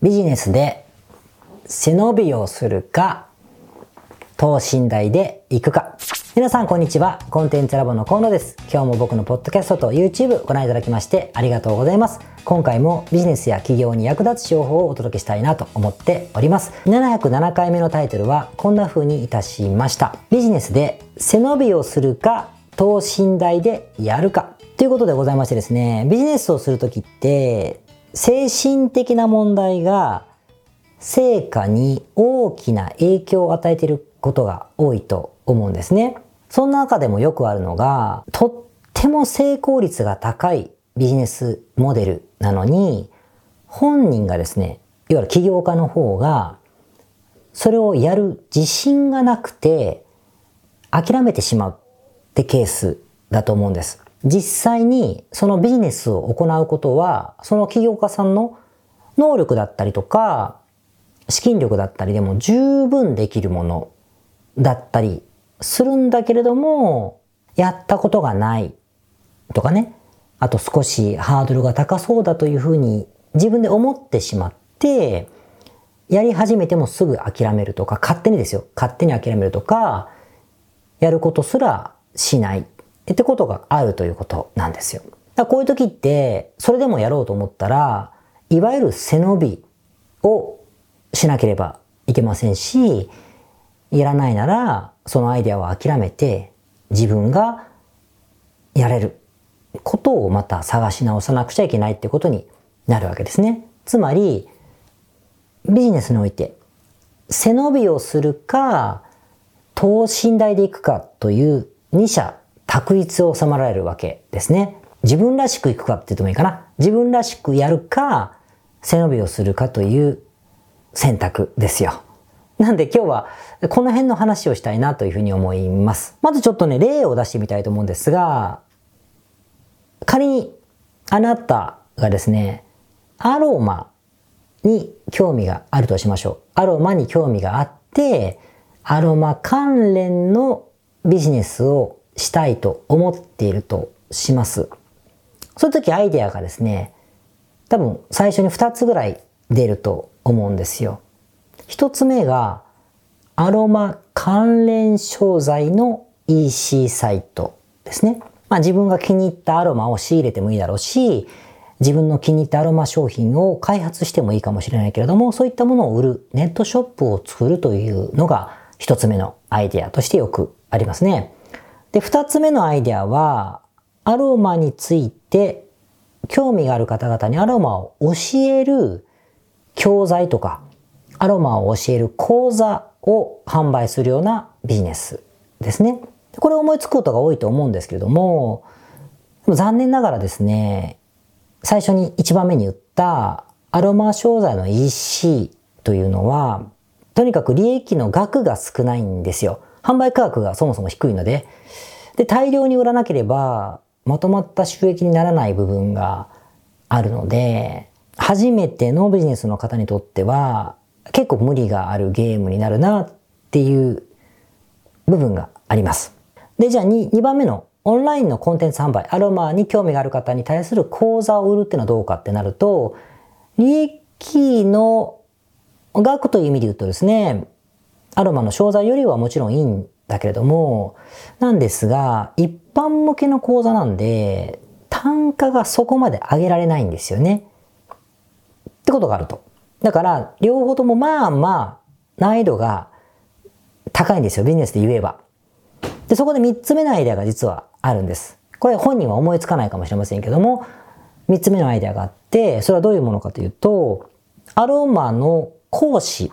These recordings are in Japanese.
ビジネスで背伸びをするか、等身大で行くか。皆さんこんにちは。コンテンツラボの河野です。今日も僕のポッドキャストと YouTube ご覧いただきましてありがとうございます。今回もビジネスや企業に役立つ情報をお届けしたいなと思っております。707回目のタイトルはこんな風にいたしました。ビジネスで背伸びをするか、等身大でやるか。ということでございましてですね、ビジネスをするときって、精神的な問題が成果に大きな影響を与えていることが多いと思うんですね。そんな中でもよくあるのが、とっても成功率が高いビジネスモデルなのに、本人がですね、いわゆる起業家の方が、それをやる自信がなくて、諦めてしまうってケースだと思うんです。実際にそのビジネスを行うことは、その起業家さんの能力だったりとか、資金力だったりでも十分できるものだったりするんだけれども、やったことがないとかね、あと少しハードルが高そうだというふうに自分で思ってしまって、やり始めてもすぐ諦めるとか、勝手にですよ。勝手に諦めるとか、やることすらしないってことがあるということなんですよ。だこういう時って、それでもやろうと思ったら、いわゆる背伸びをしなければいけませんし、やらないなら、そのアイデアを諦めて、自分がやれることをまた探し直さなくちゃいけないってことになるわけですね。つまり、ビジネスにおいて、背伸びをするか、等身大でいくかという二者択一を収まられるわけですね。自分らしくいくかって言ってもいいかな。自分らしくやるか、背伸びをするかという選択ですよ。なんで今日はこの辺の話をしたいなというふうに思います。まずちょっとね、例を出してみたいと思うんですが、仮にあなたがですね、アロマに興味があるとしましょう。アロマに興味があって、アロマ関連のビジネスをしたいと思っているとします。そういう時アイデアがですね、多分最初に2つぐらい出ると思うんですよ。1つ目がアロマ関連商材の EC サイトですね。まあ自分が気に入ったアロマを仕入れてもいいだろうし、自分の気に入ったアロマ商品を開発してもいいかもしれないけれども、そういったものを売るネットショップを作るというのが一つ目のアイデアとしてよくありますね。で、二つ目のアイデアは、アロマについて興味がある方々にアロマを教える教材とか、アロマを教える講座を販売するようなビジネスですね。これ思いつくことが多いと思うんですけれども、残念ながらですね、最初に一番目に言ったアロマ商材の EC というのは、とにかく利益の額が少ないんですよ。販売価格がそもそも低いので、で、大量に売らなければ、まとまった収益にならない部分があるので、初めてのビジネスの方にとっては、結構無理があるゲームになるなっていう部分があります。で、じゃあ 2, 2番目のオンラインのコンテンツ販売、アロマに興味がある方に対する講座を売るっていうのはどうかってなると、利益の額という意味で言うとですね、アロマの商材よりはもちろんいいんだけれども、なんですが、一般向けの講座なんで、単価がそこまで上げられないんですよね。ってことがあると。だから、両方ともまあまあ、難易度が高いんですよ。ビジネスで言えば。で、そこで三つ目のアイデアが実はあるんです。これ本人は思いつかないかもしれませんけども、三つ目のアイデアがあって、それはどういうものかというと、アロマの講師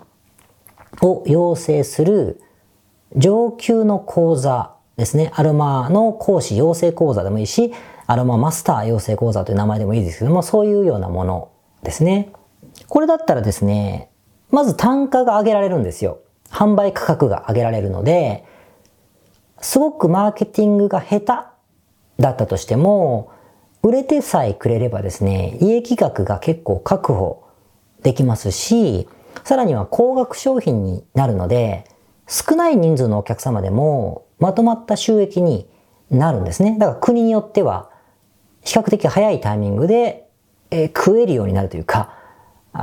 を養成する上級の講座ですね。アロマの講師養成講座でもいいし、アロママスター養成講座という名前でもいいですけども、そういうようなものですね。これだったらですね、まず単価が上げられるんですよ。販売価格が上げられるので、すごくマーケティングが下手だったとしても、売れてさえくれればですね、利益額が結構確保できますし、さらには高額商品になるので、少ない人数のお客様でもまとまった収益になるんですね。だから国によっては比較的早いタイミングで、えー、食えるようになるというか、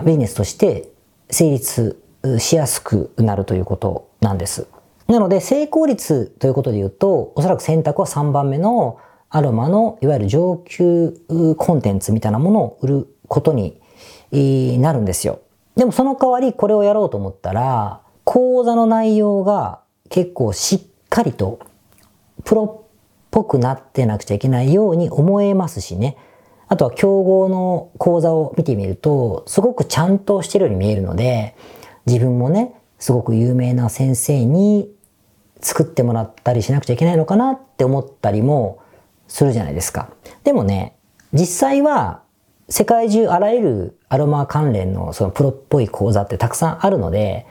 ビジネスとして成立しやすくなるということなんです。なので成功率ということで言うと、おそらく選択は3番目のアロマのいわゆる上級コンテンツみたいなものを売ることになるんですよ。でもその代わりこれをやろうと思ったら、講座の内容が結構しっかりとプロっぽくなってなくちゃいけないように思えますしね。あとは競合の講座を見てみると、すごくちゃんとしてるように見えるので、自分もね、すごく有名な先生に作ってもらったりしなくちゃいけないのかなって思ったりもするじゃないですか。でもね、実際は世界中あらゆるアロマ関連のそのプロっぽい講座ってたくさんあるので、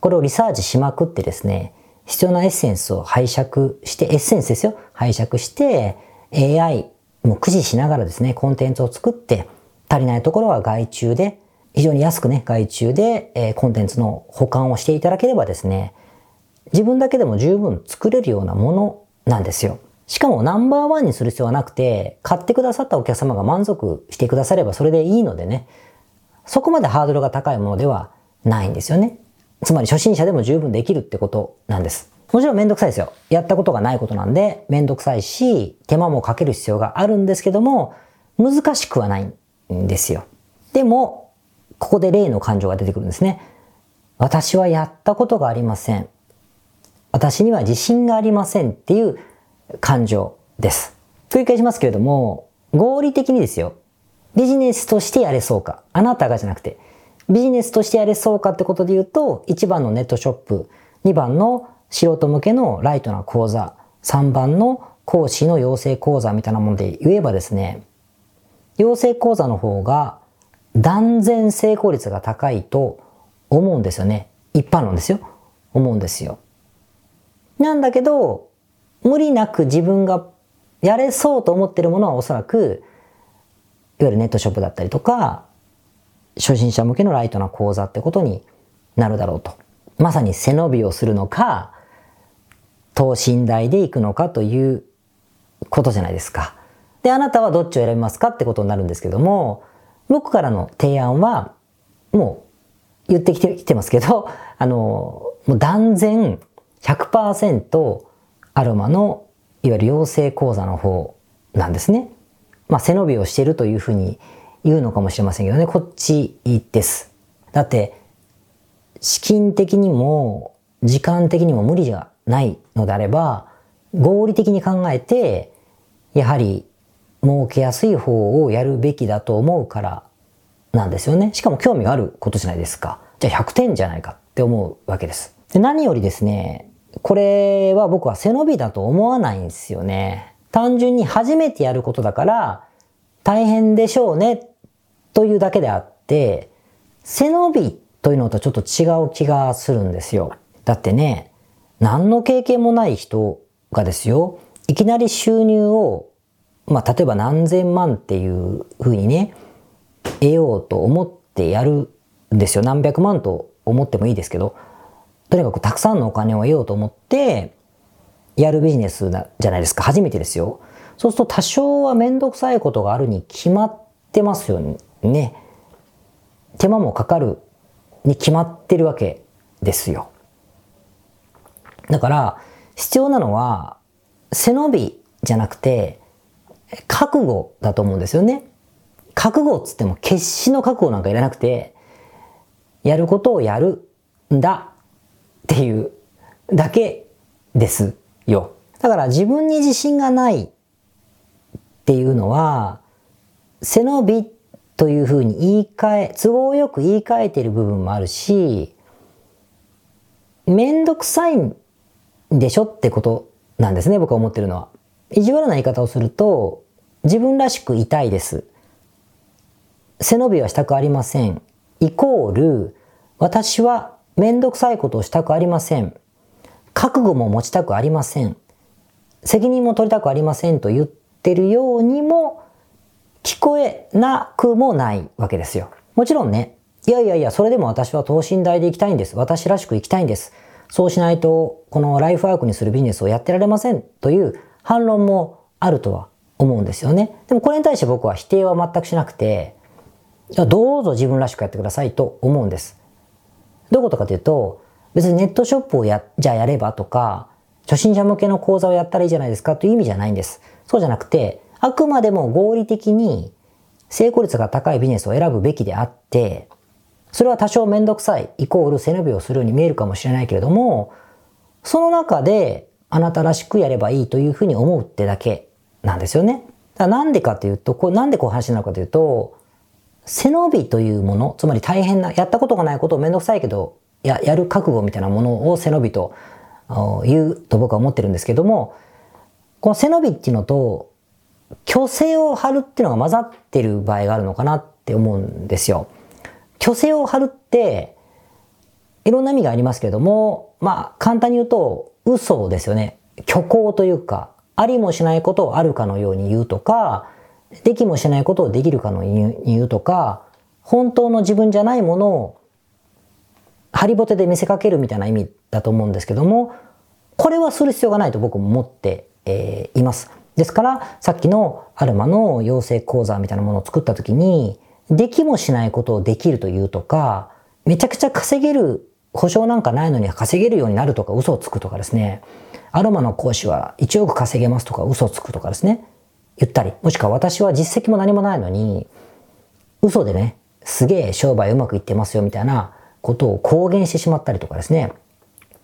これをリサーチしまくってですね、必要なエッセンスを拝借して、エッセンスですよ。拝借して、AI も駆使しながらですね、コンテンツを作って、足りないところは外注で、非常に安くね、外注で、えー、コンテンツの保管をしていただければですね、自分だけでも十分作れるようなものなんですよ。しかもナンバーワンにする必要はなくて、買ってくださったお客様が満足してくださればそれでいいのでね、そこまでハードルが高いものではないんですよね。つまり初心者でも十分できるってことなんです。もちろんめんどくさいですよ。やったことがないことなんで、めんどくさいし、手間もかける必要があるんですけども、難しくはないんですよ。でも、ここで例の感情が出てくるんですね。私はやったことがありません。私には自信がありませんっていう感情です。繰り返しますけれども、合理的にですよ。ビジネスとしてやれそうか。あなたがじゃなくて、ビジネスとしてやれそうかってことで言うと、1番のネットショップ、2番の素人向けのライトな講座、3番の講師の養成講座みたいなもので言えばですね、養成講座の方が断然成功率が高いと思うんですよね。一般論ですよ。思うんですよ。なんだけど、無理なく自分がやれそうと思ってるものはおそらく、いわゆるネットショップだったりとか、初心者向けのライトな講座ってことになるだろうと。まさに背伸びをするのか、等身大で行くのかということじゃないですか。で、あなたはどっちを選びますかってことになるんですけども、僕からの提案は、もう言ってきてきてますけど、あの、もう断然100%アロマのいわゆる養成講座の方なんですね。まあ背伸びをしてるというふうに言うのかもしれませんけどね、こっちです。だって、資金的にも、時間的にも無理じゃないのであれば、合理的に考えて、やはり儲けやすい方をやるべきだと思うからなんですよね。しかも興味があることじゃないですか。じゃあ100点じゃないかって思うわけです。で何よりですね、これは僕は背伸びだと思わないんですよね。単純に初めてやることだから大変でしょうねというだけであって、背伸びというのとちょっと違う気がするんですよ。だってね、何の経験もない人がですよ、いきなり収入を、まあ、例えば何千万っていうふうにね、得ようと思ってやるんですよ。何百万と思ってもいいですけど、とにかくたくさんのお金を得ようと思って、やるビジネスじゃないですか。初めてですよ。そうすると多少はめんどくさいことがあるに決まってますよね。手間もかかるに決まってるわけですよ。だから、必要なのは、背伸びじゃなくて、覚悟だと思うんですよね。覚悟っつっても決死の覚悟なんかいらなくて、やることをやるんだっていうだけですよ。だから自分に自信がないっていうのは、背伸びというふうに言い換え、都合よく言い換えている部分もあるし、めんどくさいんでしょってことなんですね、僕は思ってるのは。意地悪な言い方をすると、自分らしくいたいです。背伸びはしたくありません。イコール、私はめんどくさいことをしたくありません。覚悟も持ちたくありません。責任も取りたくありませんと言ってるようにも聞こえなくもないわけですよ。もちろんね、いやいやいや、それでも私は等身大で行きたいんです。私らしく行きたいんです。そうしないと、このライフワークにするビジネスをやってられませんという反論もあるとは思うんですよね。でもこれに対して僕は否定は全くしなくて、どうぞ自分らしくやってくださいと思うんです。どういうことかというと、別にネットショップをや、じゃあやればとか、初心者向けの講座をやったらいいじゃないですかという意味じゃないんです。そうじゃなくて、あくまでも合理的に成功率が高いビジネスを選ぶべきであって、それは多少めんどくさい、イコール背伸びをするように見えるかもしれないけれども、その中であなたらしくやればいいというふうに思うってだけなんですよね。だなんでかというと、これなんでこう話なるかというと、背伸びというもの、つまり大変な、やったことがないことをめんどくさいけど、や、やる覚悟みたいなものを背伸びと言うと僕は思ってるんですけども、この背伸びっていうのと、虚勢を張るっていうのが混ざってる場合があるのかなって思うんですよ。虚勢を張るって、いろんな意味がありますけれども、まあ、簡単に言うと、嘘ですよね。虚構というか、ありもしないことをあるかのように言うとか、できもしないことをできるかのように言うとか、本当の自分じゃないものをハリボテで見せかけるみたいな意味だと思うんですけども、これはする必要がないと僕も思って、えー、います。ですから、さっきのアルマの養成講座みたいなものを作った時に、できもしないことをできるというとか、めちゃくちゃ稼げる、保証なんかないのに稼げるようになるとか嘘をつくとかですね、アロマの講師は1億稼げますとか嘘をつくとかですね、言ったり、もしくは私は実績も何もないのに、嘘でね、すげえ商売うまくいってますよみたいなことを公言してしまったりとかですね、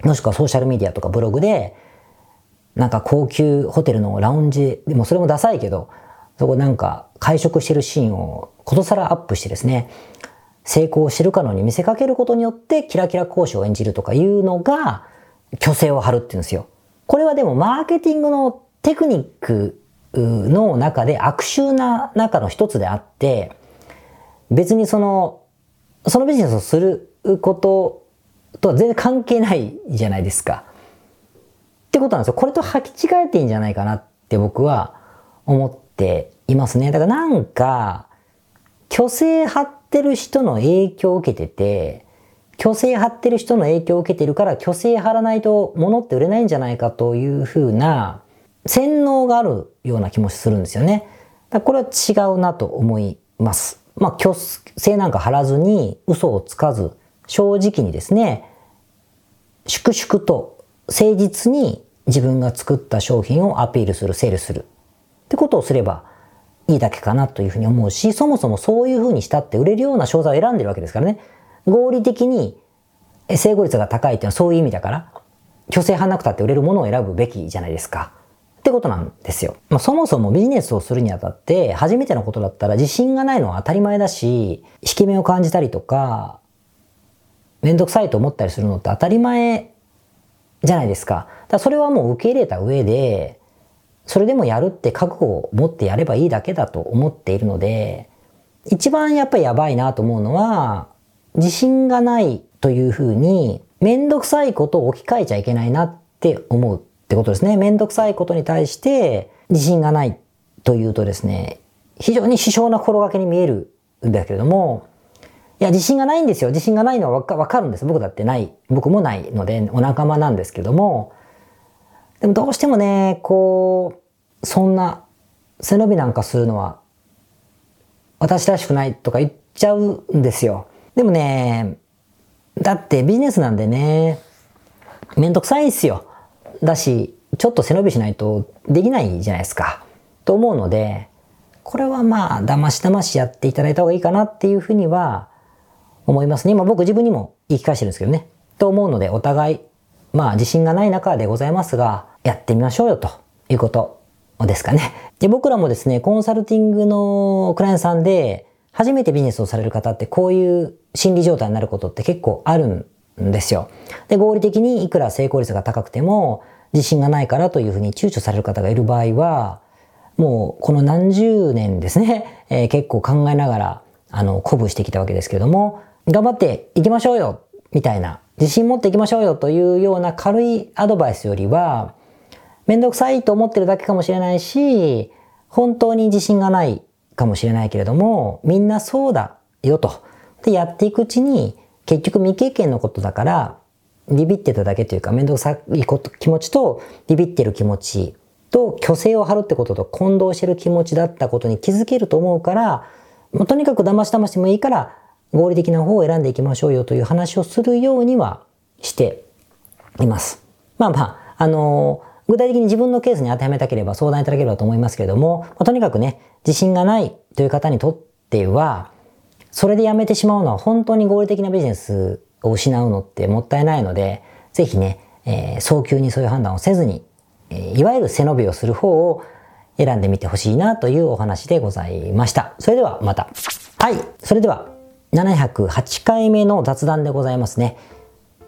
もしくはソーシャルメディアとかブログで、なんか高級ホテルのラウンジ、でもそれもダサいけど、そこなんか会食してるシーンをことさらアップしてですね、成功してるかのに見せかけることによってキラキラ講師を演じるとかいうのが虚勢を張るっていうんですよ。これはでもマーケティングのテクニックの中で悪臭な中の一つであって、別にその、そのビジネスをすることとは全然関係ないじゃないですか。ってことなんですよ。これと履き違えていいんじゃないかなって僕は思っていますね。だからなんか、虚勢張ってる人の影響を受けてて、虚勢張ってる人の影響を受けてるから虚勢張らないと物って売れないんじゃないかというふうな洗脳があるような気もするんですよね。これは違うなと思います。まあ、虚勢なんか張らずに嘘をつかず、正直にですね、粛々と誠実に自分が作った商品をアピールする、セールするってことをすればいいだけかなというふうに思うし、そもそもそういうふうにしたって売れるような商材を選んでるわけですからね。合理的に成功率が高いっていうのはそういう意味だから、虚勢派なくたって売れるものを選ぶべきじゃないですか。ってことなんですよ。まあ、そもそもビジネスをするにあたって初めてのことだったら自信がないのは当たり前だし、引き目を感じたりとか、めんどくさいと思ったりするのって当たり前じゃないですか。だそれはもう受け入れた上で、それでもやるって覚悟を持ってやればいいだけだと思っているので、一番やっぱりやばいなと思うのは、自信がないというふうに、めんどくさいことを置き換えちゃいけないなって思うってことですね。めんどくさいことに対して自信がないというとですね、非常に支障な心がけに見えるんだけれども、いや、自信がないんですよ。自信がないのはわかるんです。僕だってない。僕もないので、お仲間なんですけども、でもどうしてもね、こう、そんな背伸びなんかするのは、私らしくないとか言っちゃうんですよ。でもね、だってビジネスなんでね、めんどくさいんすよ。だし、ちょっと背伸びしないとできないじゃないですか。と思うので、これはまあ、だましだましやっていただいた方がいいかなっていうふうには思いますね。今僕自分にも言い聞かせてるんですけどね。と思うので、お互い、まあ自信がない中でございますが、やってみましょうよということですかね。で、僕らもですね、コンサルティングのクライアントさんで、初めてビジネスをされる方ってこういう心理状態になることって結構あるんんですよ。で、合理的にいくら成功率が高くても、自信がないからというふうに躊躇される方がいる場合は、もうこの何十年ですね、えー、結構考えながら、あの、鼓舞してきたわけですけれども、頑張っていきましょうよみたいな、自信持っていきましょうよというような軽いアドバイスよりは、めんどくさいと思ってるだけかもしれないし、本当に自信がないかもしれないけれども、みんなそうだよと。で、やっていくうちに、結局未経験のことだから、ビビってただけというか、めんどくさいこと気持ちと、ビビってる気持ちと、虚勢を張るってことと混同してる気持ちだったことに気づけると思うから、まあ、とにかく騙し騙してもいいから合理的な方を選んでいきましょうよという話をするようにはしています。まあまあ、あのー、具体的に自分のケースに当てはめたければ相談いただければと思いますけれども、まあ、とにかくね、自信がないという方にとっては、それでやめてしまうのは本当に合理的なビジネスを失うのってもったいないので、ぜひね、えー、早急にそういう判断をせずに、えー、いわゆる背伸びをする方を選んでみてほしいなというお話でございました。それではまた。はい。それでは、708回目の雑談でございますね。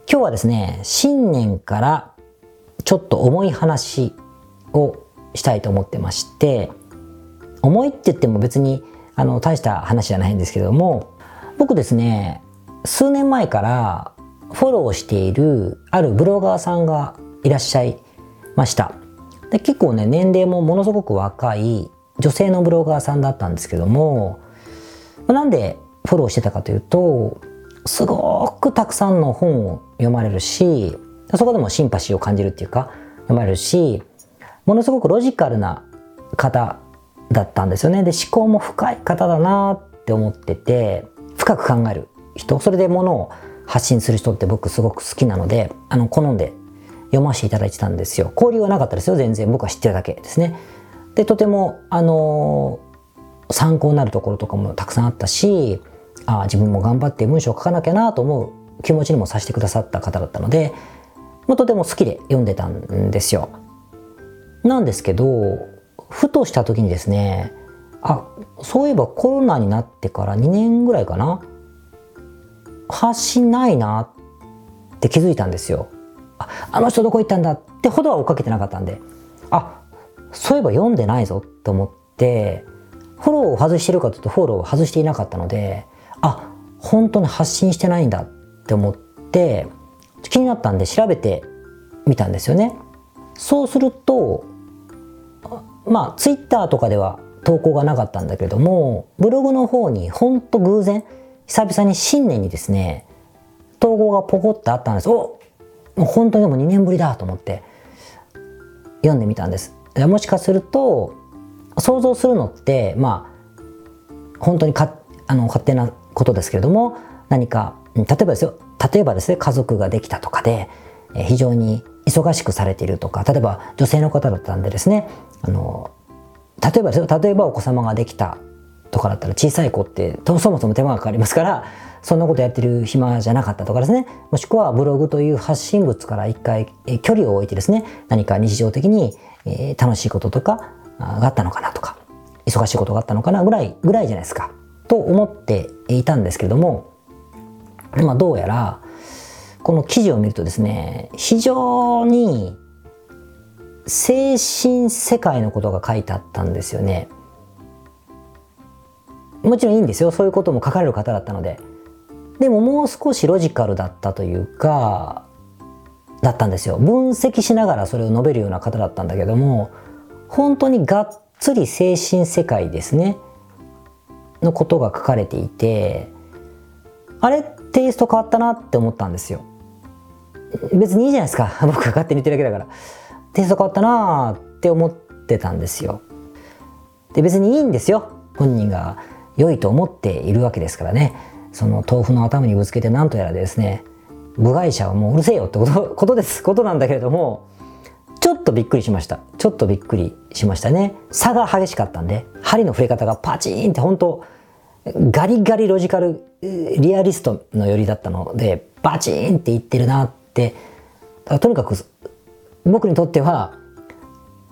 今日はですね、新年からちょっと重い話をしたいと思ってまして、重いって言っても別にあの大した話じゃないんですけども、僕ですね、数年前からフォローしているあるブロガーさんがいらっしゃいました。で結構ね年齢もものすごく若い女性のブロガーさんだったんですけどもなんでフォローしてたかというとすごくたくさんの本を読まれるしそこでもシンパシーを感じるっていうか読まれるしものすごくロジカルな方だったんですよね。で思考も深い方だなって思ってて深く考える人それでものを発信する人って僕すごく好きなのであの好んで読ませていただいてたんですよ。交流はなかったですよ全然。僕は知ってるだけですね。でとてもあのー、参考になるところとかもたくさんあったしああ自分も頑張って文章を書かなきゃなと思う気持ちにもさせてくださった方だったのでもうとても好きで読んでたんですよ。なんですけどふとした時にですねあそういえばコロナになってから2年ぐらいかな発信ないなって気づいたんですよ。ああの人どこ行ったんだってほどは追っかけてなかったんであそういえば読んでないぞって思ってフォローを外してるかというとフォローを外していなかったのであ本当に発信してないんだって思って気になったんで調べてみたんですよね。そうするとまあツイッターとかでは投稿がなかったんだけれどもブログの方にほんと偶然久々に新年にですね投稿がポコッとあったんですおもう本当にもう2年ぶりだと思って読んでみたんです。もしかすると想像するのってまあ本当にかあの勝手なことですけれども何か例えばですよ例えばですね家族ができたとかで非常に忙しくされているとか例えば女性の方だったんでですねあの例えば例えばお子様ができたとかだったら小さい子ってそもそも手間がかかりますからそんなことやってる暇じゃなかったとかですね。もしくはブログという発信物から一回距離を置いてですね何か日常的に楽しいこととかがあったのかなとか忙しいことがあったのかなぐらいぐらいじゃないですか。と思っていたんですけれどもまあどうやらこの記事を見るとですね非常に精神世界のことが書いてあったんですよね。もちろんいいんですよ。そういうことも書かれる方だったので。でももう少しロジカルだったというかだったんですよ。分析しながらそれを述べるような方だったんだけども本当にがっつり精神世界ですねのことが書かれていてあれテイスト変わったなって思ったんですよ。別にいいじゃないですか。僕が勝手に言ってるだけだから。テイスト変わったなって思ってたんですよ。で別にいいんですよ。本人が良いと思っているわけですからね。その豆腐の頭にぶつけて何とやらですね。部外者はもううるせえよってこと ことです。ことなんだけれどもちょっとびっくりしました。ちょっとびっくりしましたね。差が激しかったんで針の触れ方がパチーンって本当ガリガリロジカルリアリストの寄りだったのでバチーンって言ってるなってとにかく僕にとっては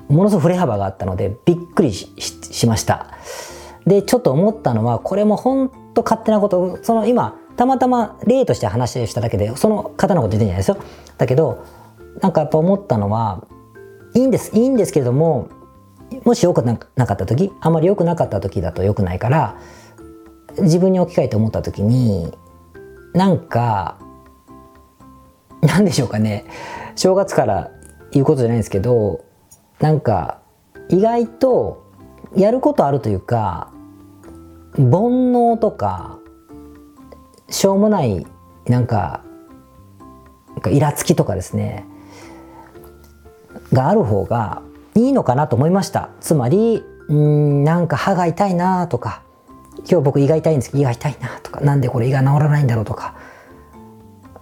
ものすごく振れ幅があったのでびっくりしました。でちょっと思ったのはこれも本と勝手なことその今たまたま例として話をしただけでその方のこと言ってんじゃないですよ。だけどなんかやっぱ思ったのはいいんですいいんですけれどももし良くなかった時あまり良くなかった時だと良くないから自分に置き換えて思った時になんかなんでしょうかね。正月から言うことじゃないんですけどなんか意外とやることあるというか煩悩とかしょうもないなんかイラつきとかですねがある方がいいのかなと思いました。つまりんなんか歯が痛いなとか今日僕胃が痛いんですけど胃が痛いなとかなんでこれ胃が治らないんだろうとか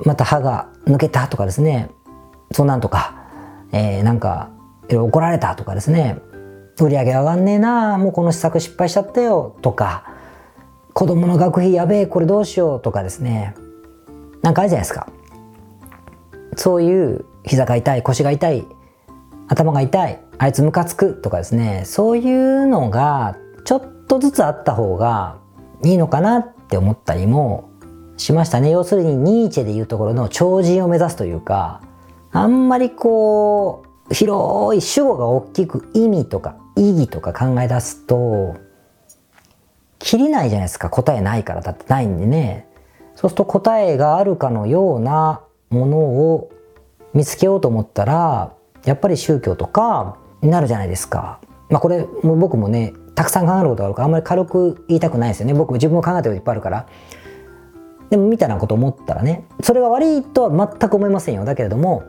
また歯が抜けたとかですね。そんなんとか、えー、なんか怒られたとかですね。売り上げ上がんねえなもうこの施策失敗しちゃったよとか。子供の学費やべえこれどうしようとかですね。なんかあるじゃないですか。そういう膝が痛い腰が痛い頭が痛いあいつムカつくとかですね。そういうのがちょっとずつあった方がいいのかなって思ったりもしましたね要するにニーチェでいうところの超人を目指すというかあんまりこう広い主語が大きく意味とか意義とか考え出すと切りないじゃないですか答えないからだってないんでねそうすると答えがあるかのようなものを見つけようと思ったらやっぱり宗教とかになるじゃないですか。まあこれも僕もねたくさん考えることがあるからあんまり軽く言いたくないですよね僕も自分も考えてることいっぱいあるから。でもみたいなこと思ったらねそれが悪いとは全く思いませんよ。だけれども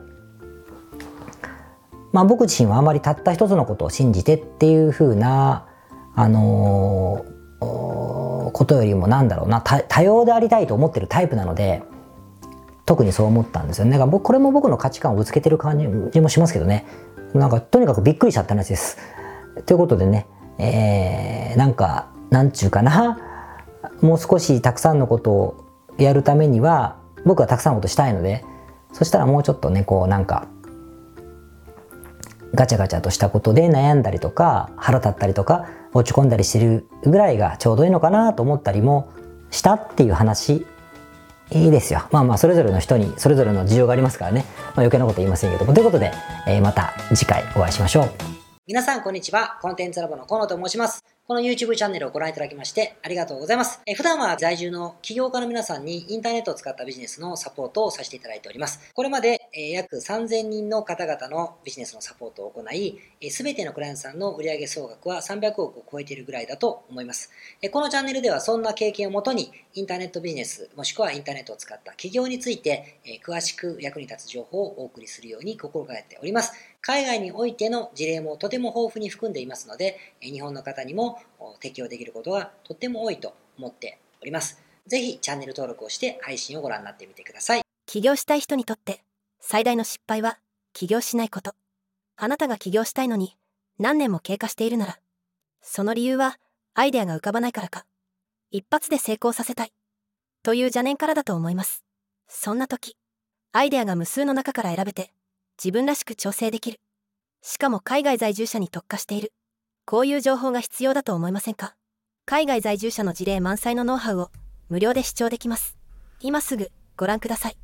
まあ僕自身はあまりたった一つのことを信じてっていうふうなあのー、ことよりもなんだろうな多様でありたいと思ってるタイプなので特にそう思ったんですよね。だから僕これも僕の価値観をぶつけてる感じもしますけどね。なんかとにかくびっくりしちゃった話です。ということでねえー、なんかなんちゅうかなもう少したくさんのことをやるためには僕はたくさんのことしたいのでそしたらもうちょっとねこうなんかガチャガチャとしたことで悩んだりとか腹立ったりとか落ち込んだりしてるぐらいがちょうどいいのかなと思ったりもしたっていう話いいですよ。まあまあ、それぞれの人にそれぞれの事情がありますからね。まあ、余計なこと言いませんけども。ということで、えー、また次回お会いしましょう。皆さん、こんにちは。コンテンツラボの河野と申します。この YouTube チャンネルをご覧いただきましてありがとうございます。え普段は在住の起業家の皆さんにインターネットを使ったビジネスのサポートをさせていただいております。これまでえ約3000人の方々のビジネスのサポートを行い、すべてのクライアントさんの売上総額は300億を超えているぐらいだと思います。えこのチャンネルではそんな経験をもとに、インターネットビジネス、もしくはインターネットを使った企業について、え詳しく役に立つ情報をお送りするように心がけております。海外においての事例もとても豊富に含んでいますので、日本の方にも適用できることがとっても多いと思っております。ぜひチャンネル登録をして配信をご覧になってみてください。起業したい人にとって最大の失敗は起業しないこと。あなたが起業したいのに何年も経過しているなら、その理由はアイデアが浮かばないからか。一発で成功させたい。という邪念からだと思います。そんな時、アイデアが無数の中から選べて、自分らしく調整できる。しかも海外在住者に特化している。こういう情報が必要だと思いませんか？海外在住者の事例満載のノウハウを無料で視聴できます。今すぐご覧ください。